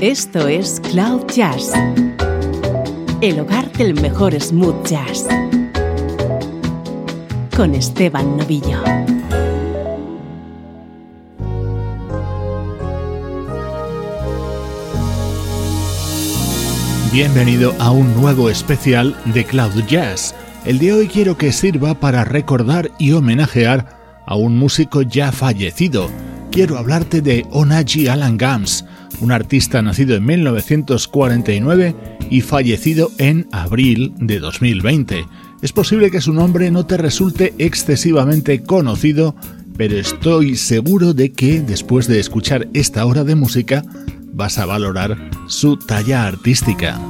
Esto es Cloud Jazz, el hogar del mejor smooth jazz, con Esteban Novillo. Bienvenido a un nuevo especial de Cloud Jazz. El de hoy quiero que sirva para recordar y homenajear a un músico ya fallecido. Quiero hablarte de Onaji Alan Gams, un artista nacido en 1949 y fallecido en abril de 2020. Es posible que su nombre no te resulte excesivamente conocido, pero estoy seguro de que después de escuchar esta hora de música vas a valorar su talla artística.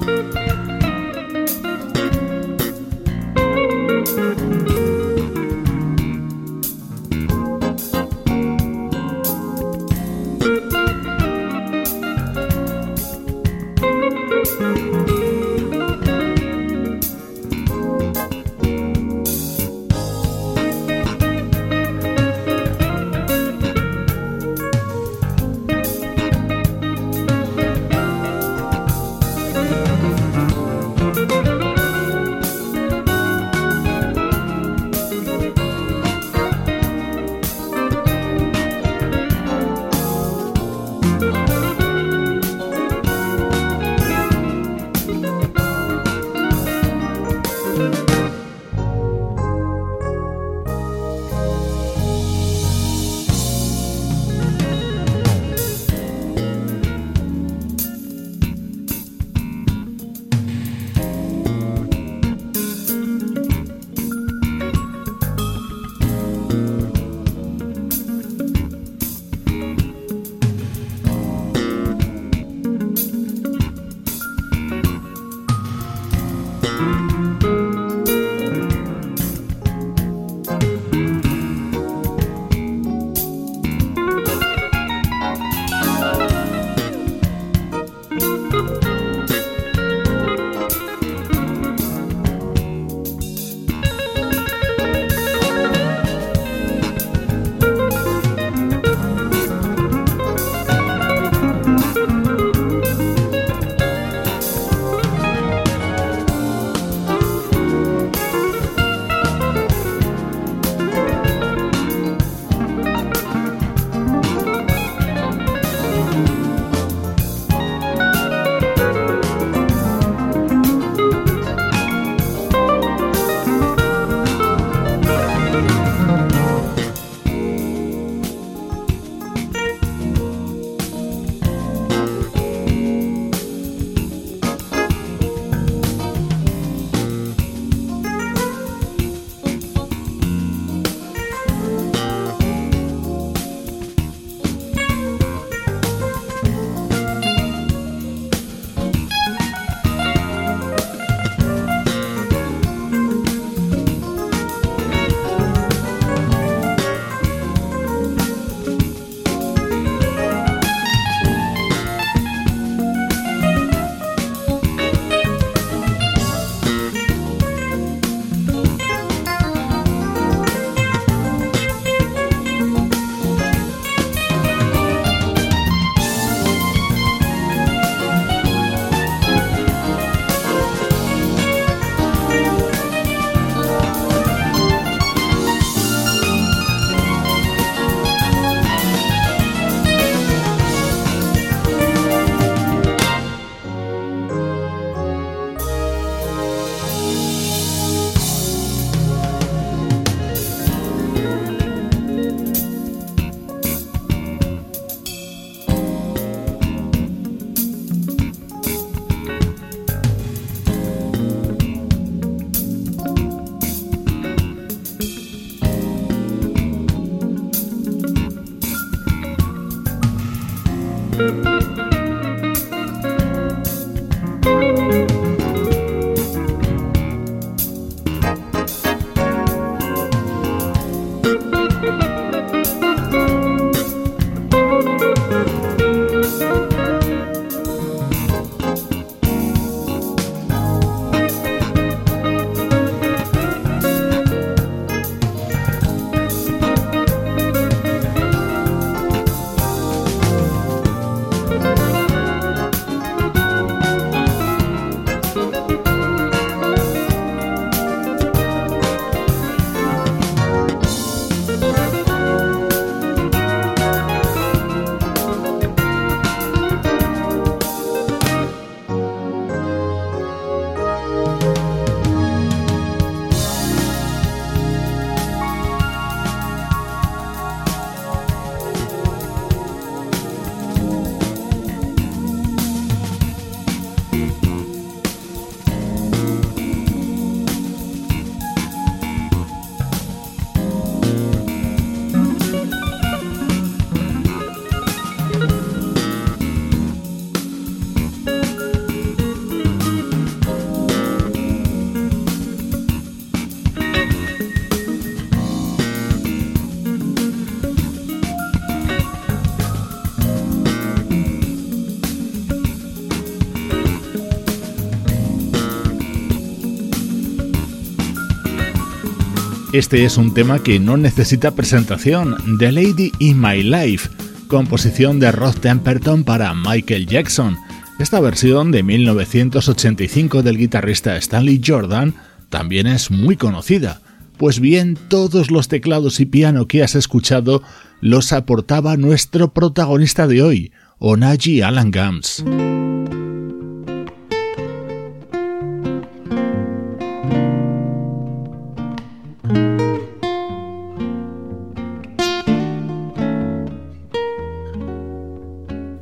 Este es un tema que no necesita presentación, The Lady in My Life, composición de Rod Temperton para Michael Jackson. Esta versión de 1985 del guitarrista Stanley Jordan también es muy conocida. Pues bien, todos los teclados y piano que has escuchado los aportaba nuestro protagonista de hoy, Onaji Alan Gams.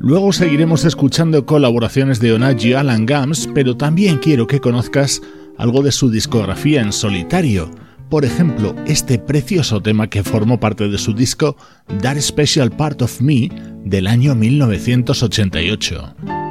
Luego seguiremos escuchando colaboraciones de Onaji Alan Gams, pero también quiero que conozcas algo de su discografía en solitario. Por ejemplo, este precioso tema que formó parte de su disco That Special Part of Me del año 1988.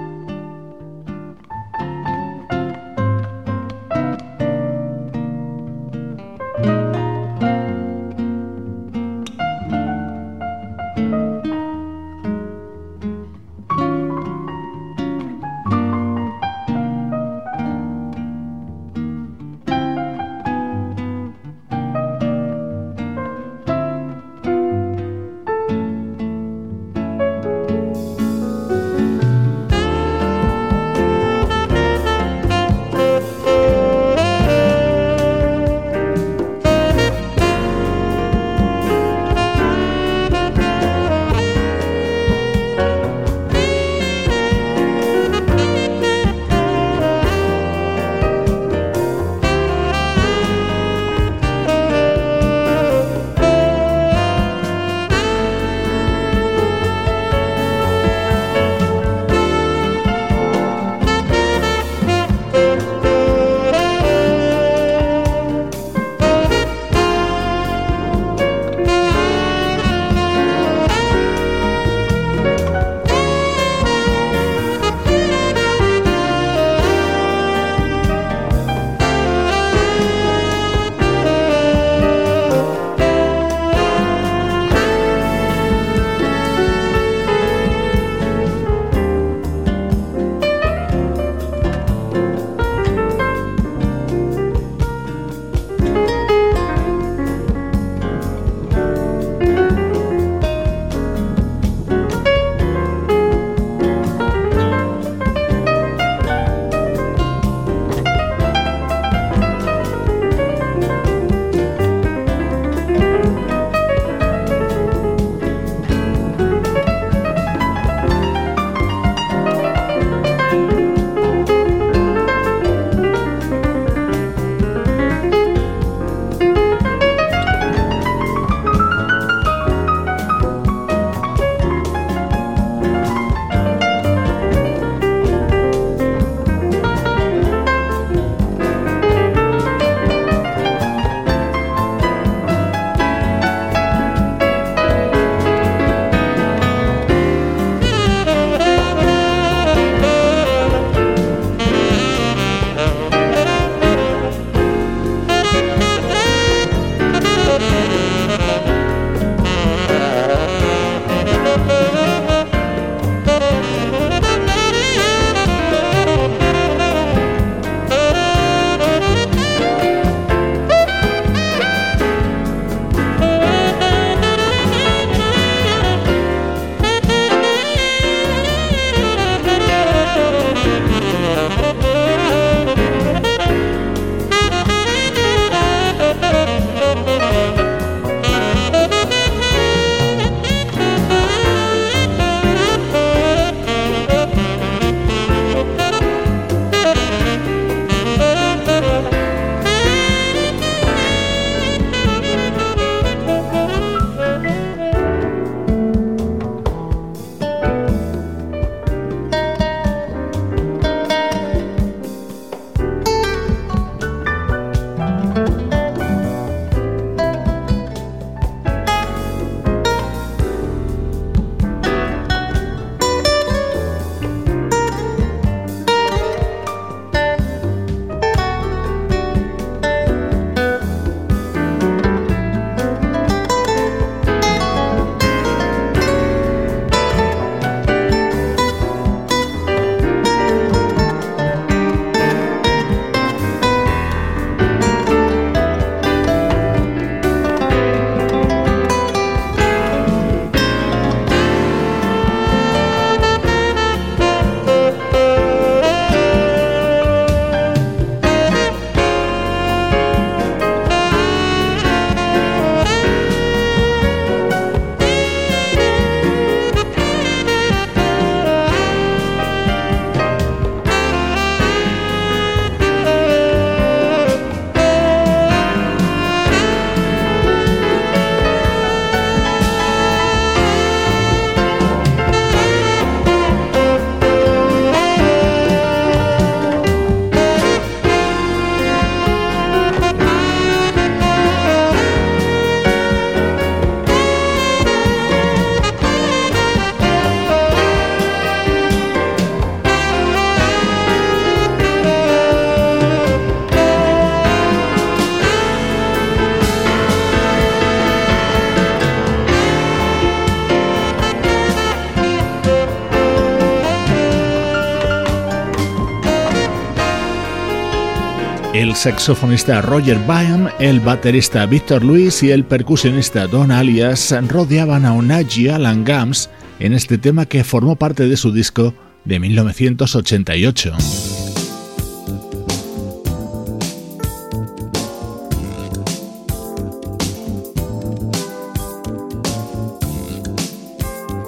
El saxofonista Roger Byam, el baterista Victor Luis y el percusionista Don Alias rodeaban a Onaji Alan Gams en este tema que formó parte de su disco de 1988.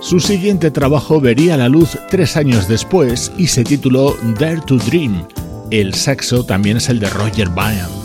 Su siguiente trabajo vería la luz tres años después y se tituló Dare to Dream. El sexo también es el de Roger Byam.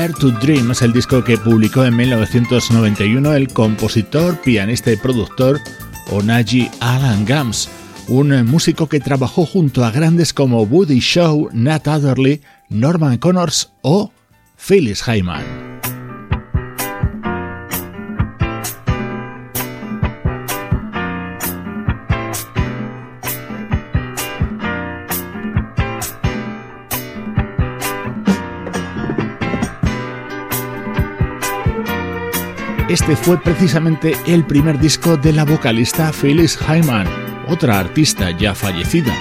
Dare to Dream es el disco que publicó en 1991 el compositor, pianista y productor Onaji Alan Gams, un músico que trabajó junto a grandes como Woody Shaw, Nat Adderley, Norman Connors o Phyllis Hyman. Este fue precisamente el primer disco de la vocalista Phyllis Hyman, otra artista ya fallecida.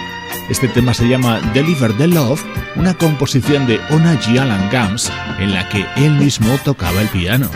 Este tema se llama Deliver the Love, una composición de Ona G. Alan Gams en la que él mismo tocaba el piano.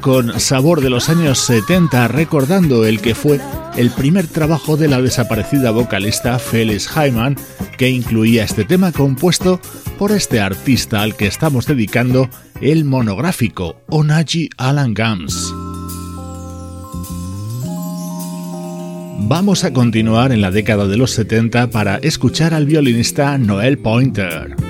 Con sabor de los años 70, recordando el que fue el primer trabajo de la desaparecida vocalista Phyllis Hyman, que incluía este tema compuesto por este artista al que estamos dedicando el monográfico Onaji Alan Gams. Vamos a continuar en la década de los 70 para escuchar al violinista Noel Pointer.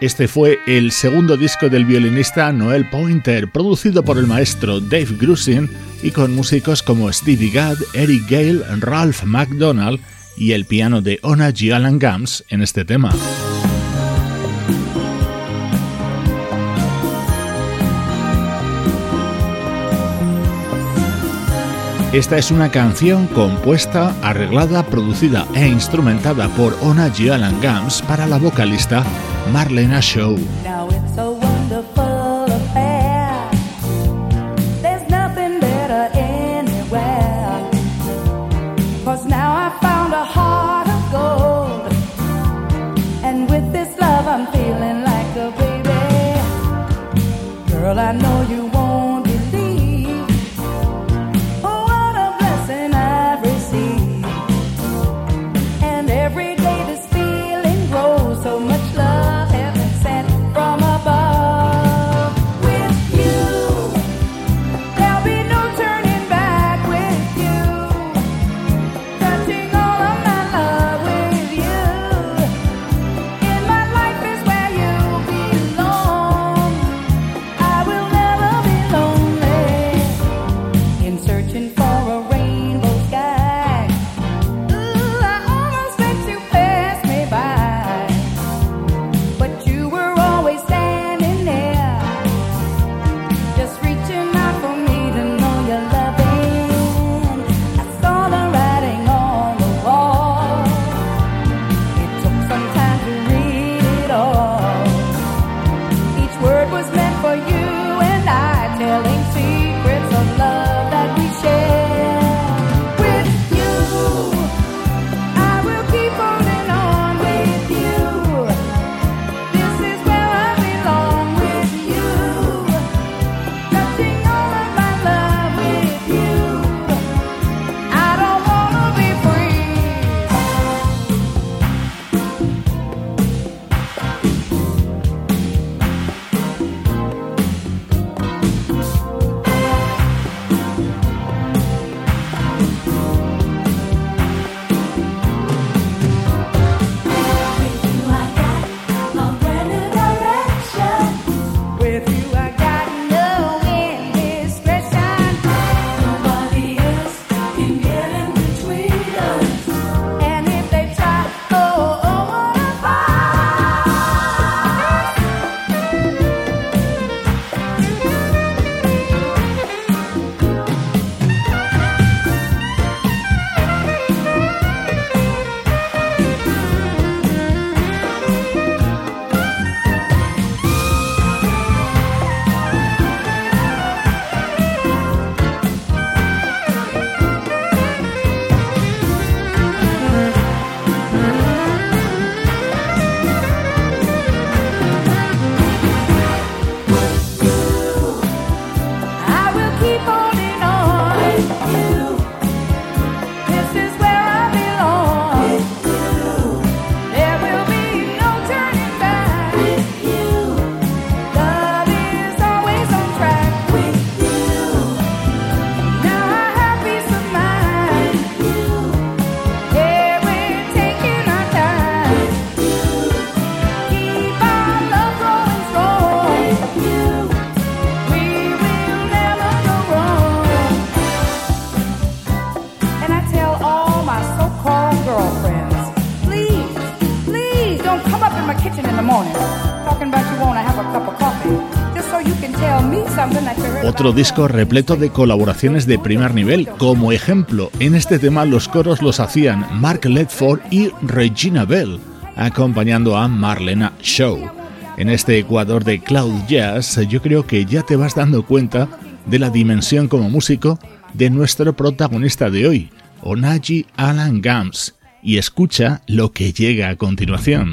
Este fue el segundo disco del violinista Noel Pointer, producido por el maestro Dave Grusin y con músicos como Stevie Gadd, Eric Gale, Ralph McDonald y el piano de Ona G. Alan Gams en este tema. Esta es una canción compuesta, arreglada, producida e instrumentada por Ona G. Alan Gams para la vocalista Marlena Show. I Disco repleto de colaboraciones de primer nivel. Como ejemplo, en este tema los coros los hacían Mark Ledford y Regina Bell, acompañando a Marlena Shaw. En este Ecuador de Cloud Jazz, yo creo que ya te vas dando cuenta de la dimensión como músico de nuestro protagonista de hoy, Onaji Alan Gams, y escucha lo que llega a continuación.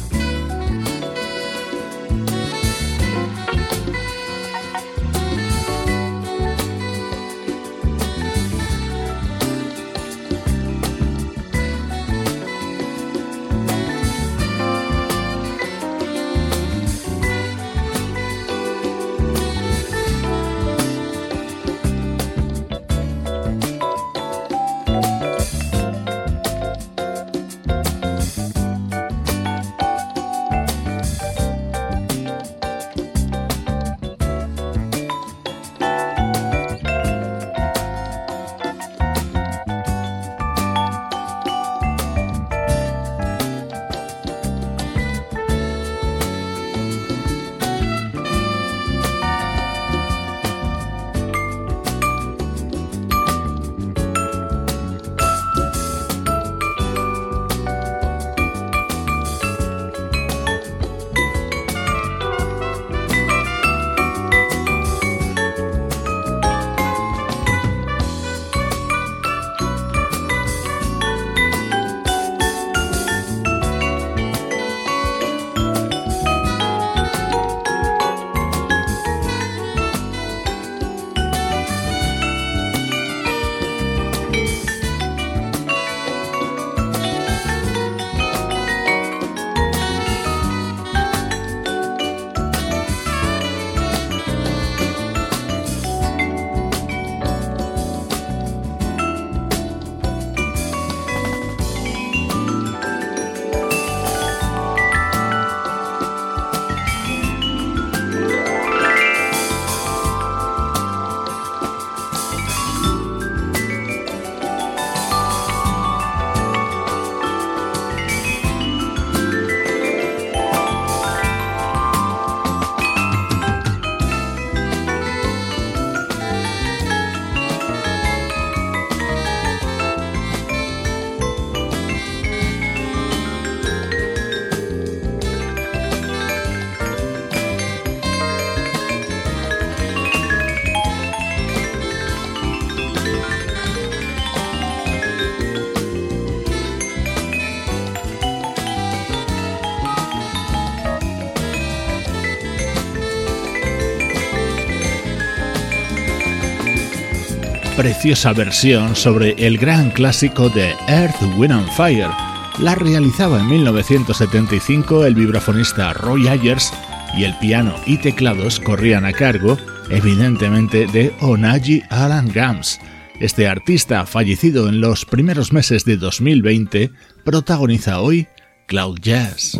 Preciosa versión sobre el gran clásico de Earth, Wind and Fire. La realizaba en 1975 el vibrafonista Roy Ayers y el piano y teclados corrían a cargo, evidentemente, de Onaji Alan Gams. Este artista, fallecido en los primeros meses de 2020, protagoniza hoy Cloud Jazz.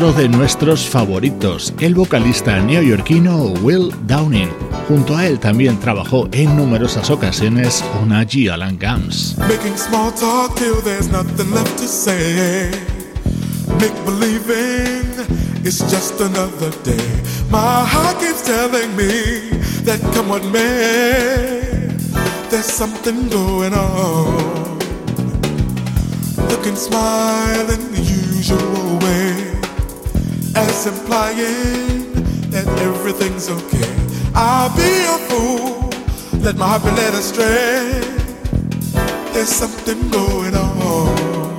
Otro de nuestros favoritos, el vocalista neoyorquino Will Downing. Junto a él también trabajó en numerosas ocasiones Onaji Alan Gams. Making small talk till there's nothing left to say. Make believing it's just another day. My heart keeps telling me that come what may, there's something going on. Looking smile in the usual way, as implying that everything's okay. I'll be a fool, let my heart be led astray. There's something going on.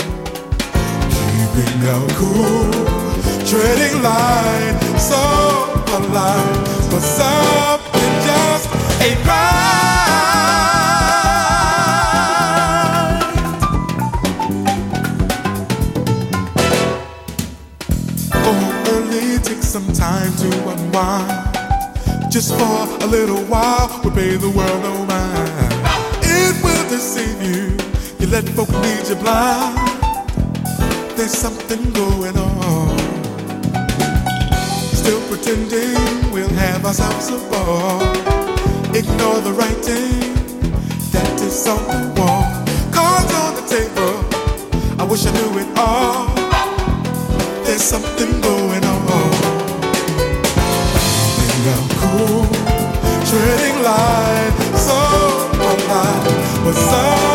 Keeping out cool, treading light, so alive, but something just ain't right. Take some time to unwind just for a little while we'll pay the world no mind. It will deceive you. You let folk lead you blind. There's something going on. Still pretending we'll have ourselves a ball. Ignore the writing that is on the wall. Cards on the table. I wish I knew it all. There's something going was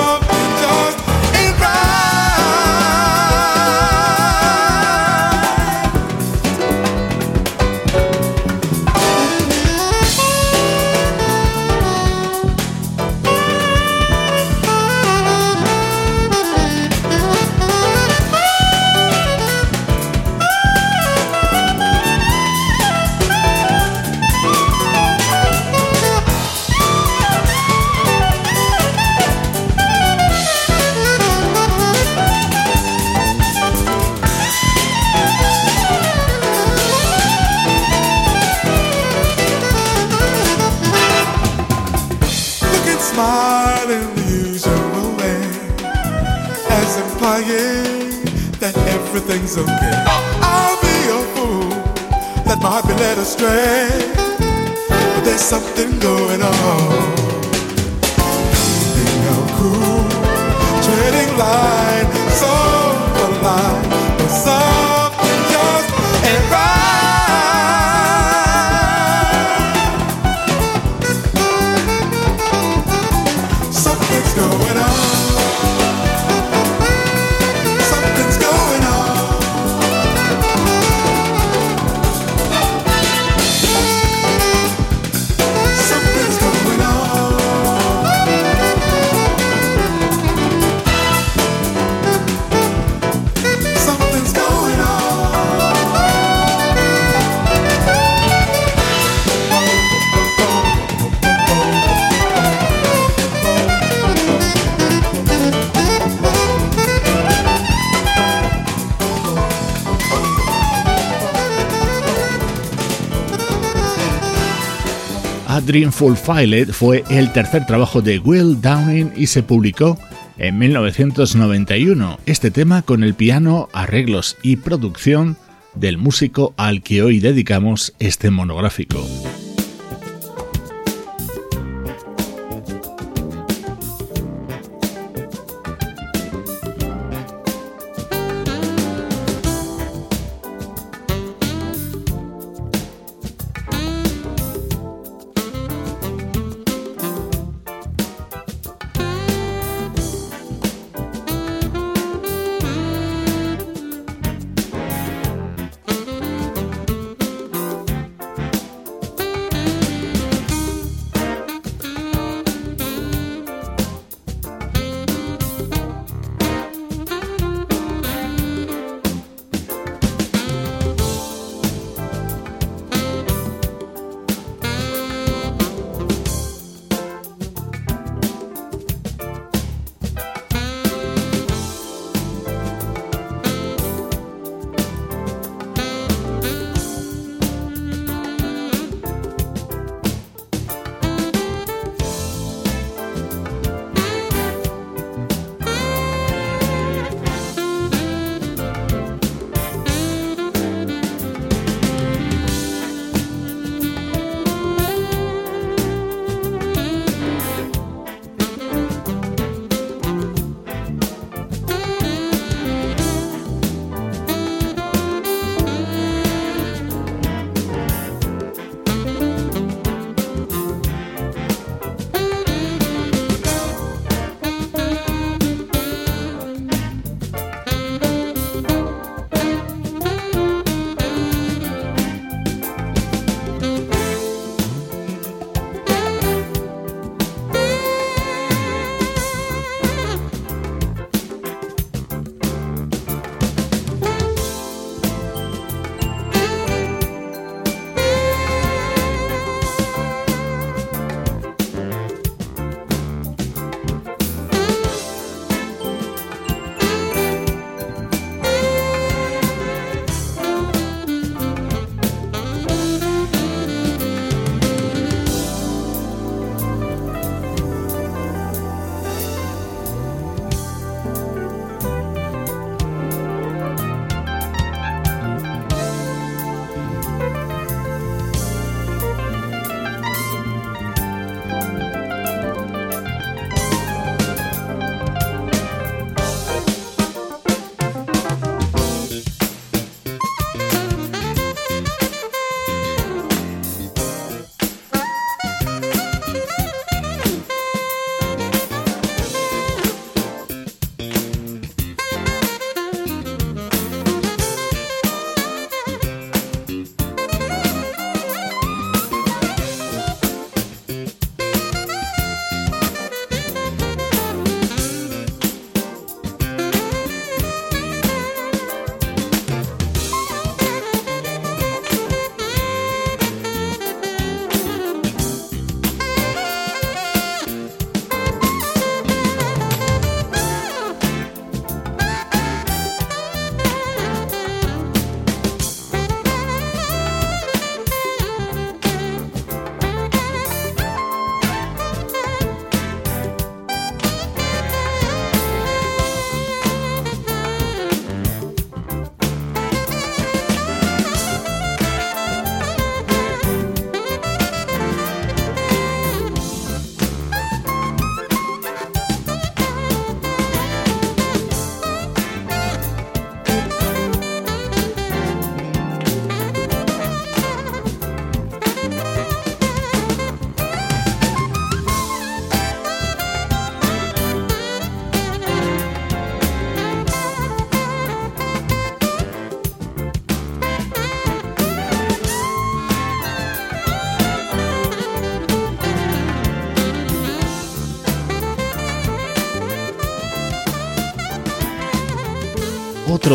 Dreamful Filet fue el tercer trabajo de Will Downing y se publicó en 1991. Este tema con el piano, arreglos y producción del músico al que hoy dedicamos este monográfico.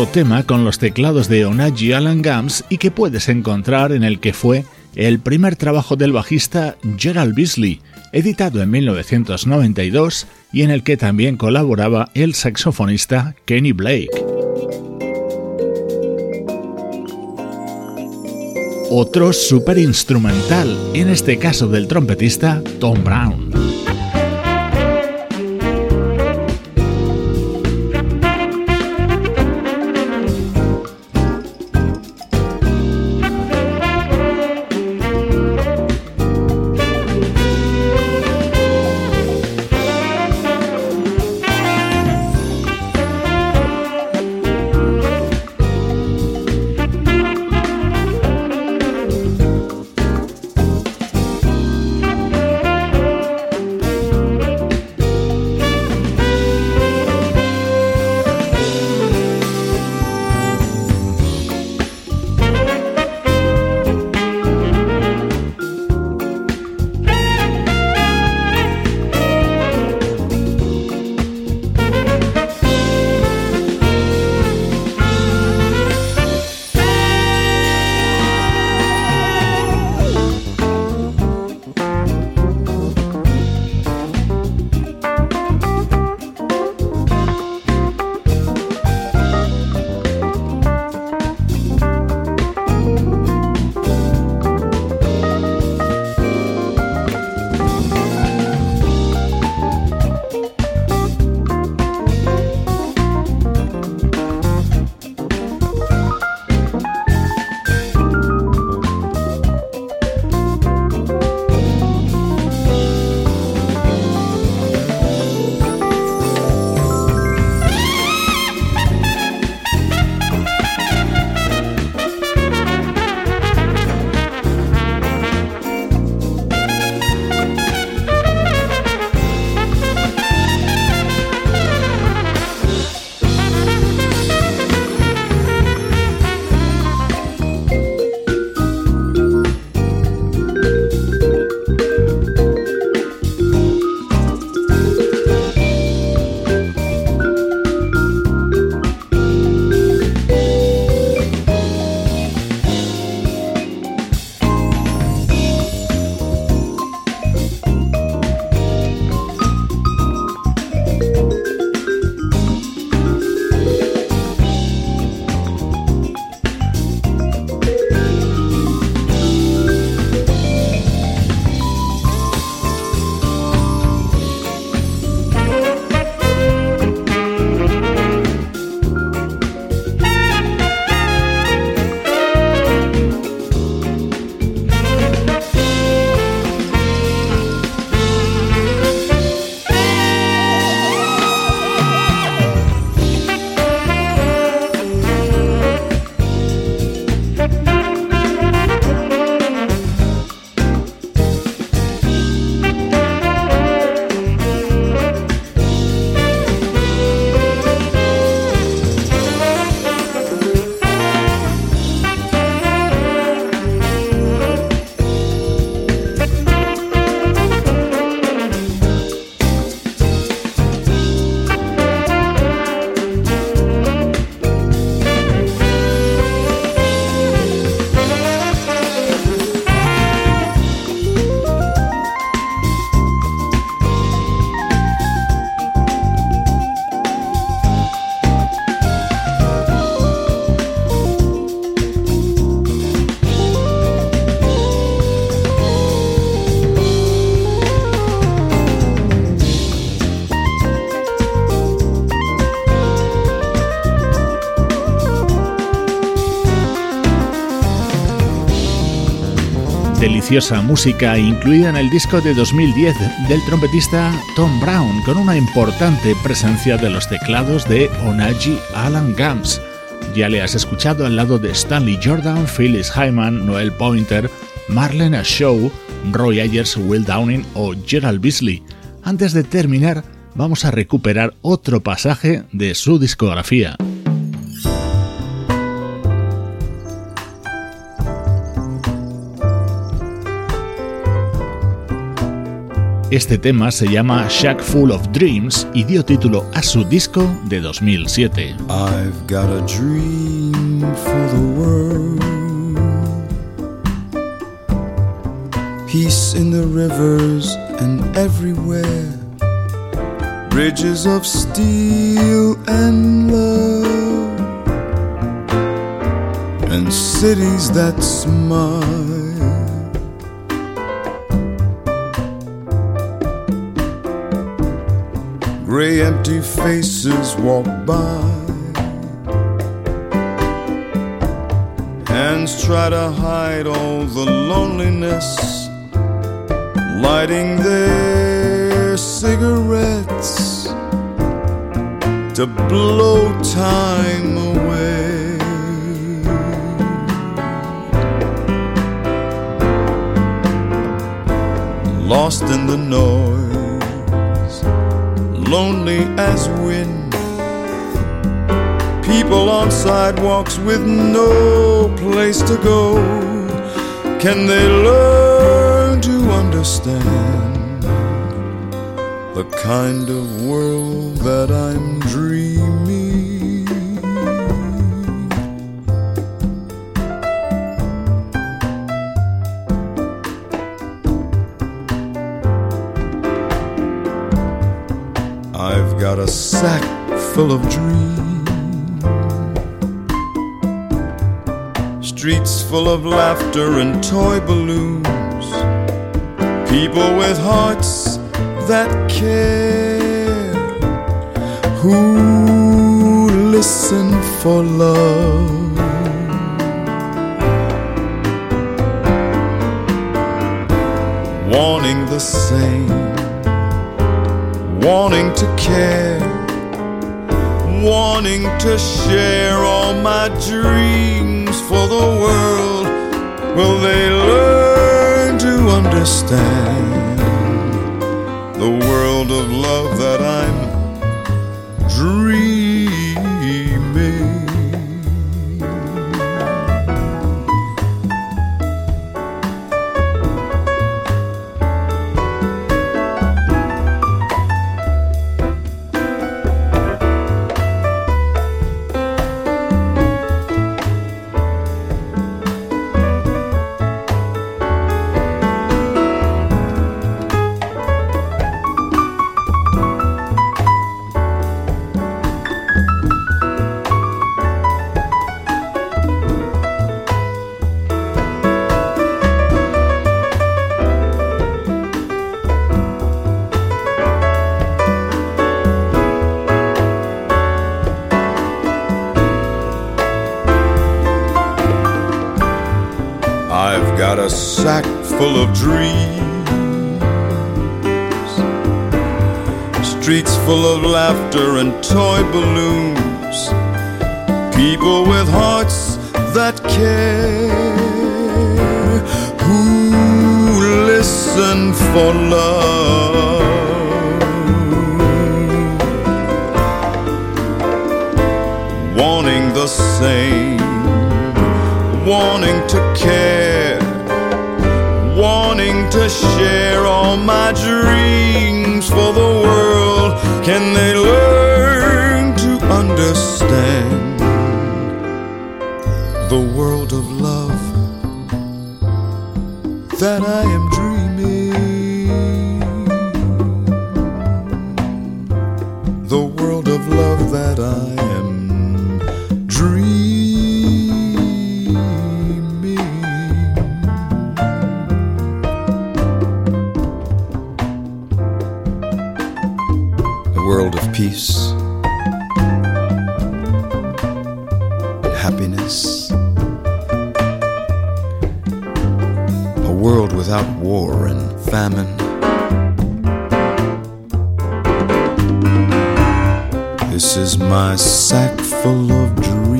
Tema con los teclados de Onagi Alan Gams y que puedes encontrar en el que fue el primer trabajo del bajista Gerald Beasley, editado en 1992 y en el que también colaboraba el saxofonista Kenny Blake. Otro super instrumental, en este caso del trompetista Tom Brown. Música incluida en el disco de 2010 del trompetista Tom Brown, con una importante presencia de los teclados de Onaji Alan Gams. Ya le has escuchado al lado de Stanley Jordan, Phyllis Hyman, Noel Pointer, Marlena Shaw, Roy Ayers, Will Downing o Gerald Beasley. Antes de terminar, vamos a recuperar otro pasaje de su discografía. Este tema se llama Shack Full of Dreams y dio título a su disco de 2007. I've got a dream for the world. Peace in the rivers and everywhere. Bridges of steel and love. And cities that smile Gray empty faces walk by. Hands try to hide all the loneliness, lighting their cigarettes to blow time away. Lost in the noise lonely as wind. People on sidewalks with no place to go. Can they learn to understand the kind of world that I'm dreaming? Full of dreams. Streets full of laughter and toy balloons. People with hearts that care. Who listen for love. Wanting the same wanting to care, wanting to share all my dreams for the world. Will they learn to understand the world of love that I'm dreams. Streets full of laughter and toy balloons. People with hearts that care. Who listen for love. Wanting the same. Wanting to care share all my dreams for the world. Can they learn to understand peace, happiness, a world without war and famine. This is my sack full of dreams.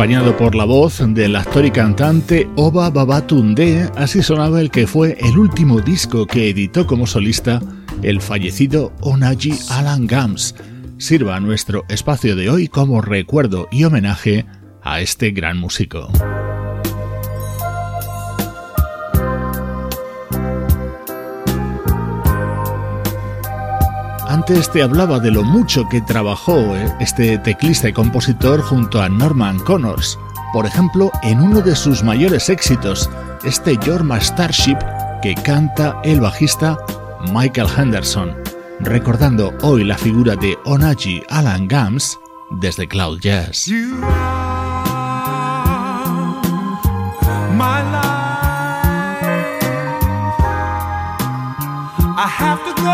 Acompañado por la voz del actor y cantante Oba Babatunde, así sonaba el que fue el último disco que editó como solista el fallecido Onaji Alan Gams. Sirva nuestro espacio de hoy como recuerdo y homenaje a este gran músico. Antes te hablaba de lo mucho que trabajó eh, este teclista y compositor junto a Norman Connors, por ejemplo en uno de sus mayores éxitos, este Yorma Starship que canta el bajista Michael Henderson, recordando hoy la figura de Onaji Alan Gams desde Cloud Jazz. with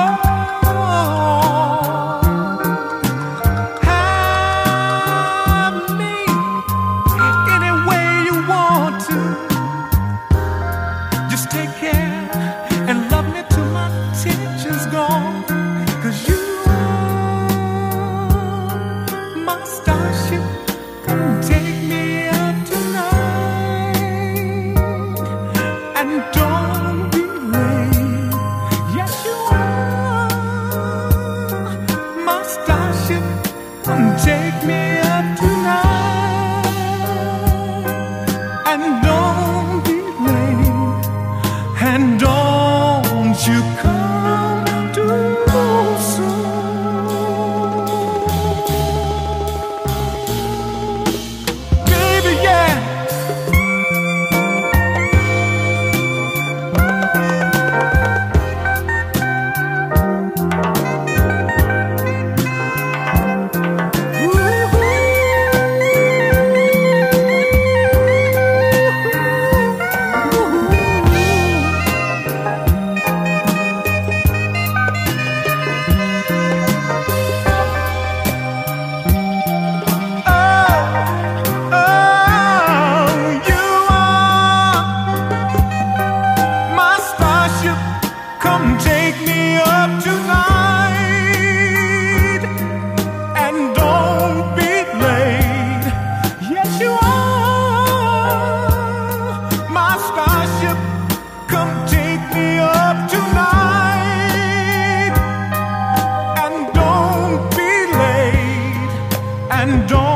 me to